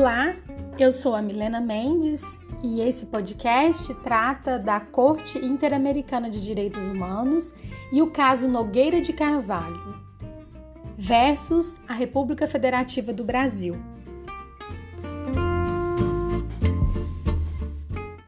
Olá, eu sou a Milena Mendes e esse podcast trata da Corte Interamericana de Direitos Humanos e o caso Nogueira de Carvalho versus a República Federativa do Brasil.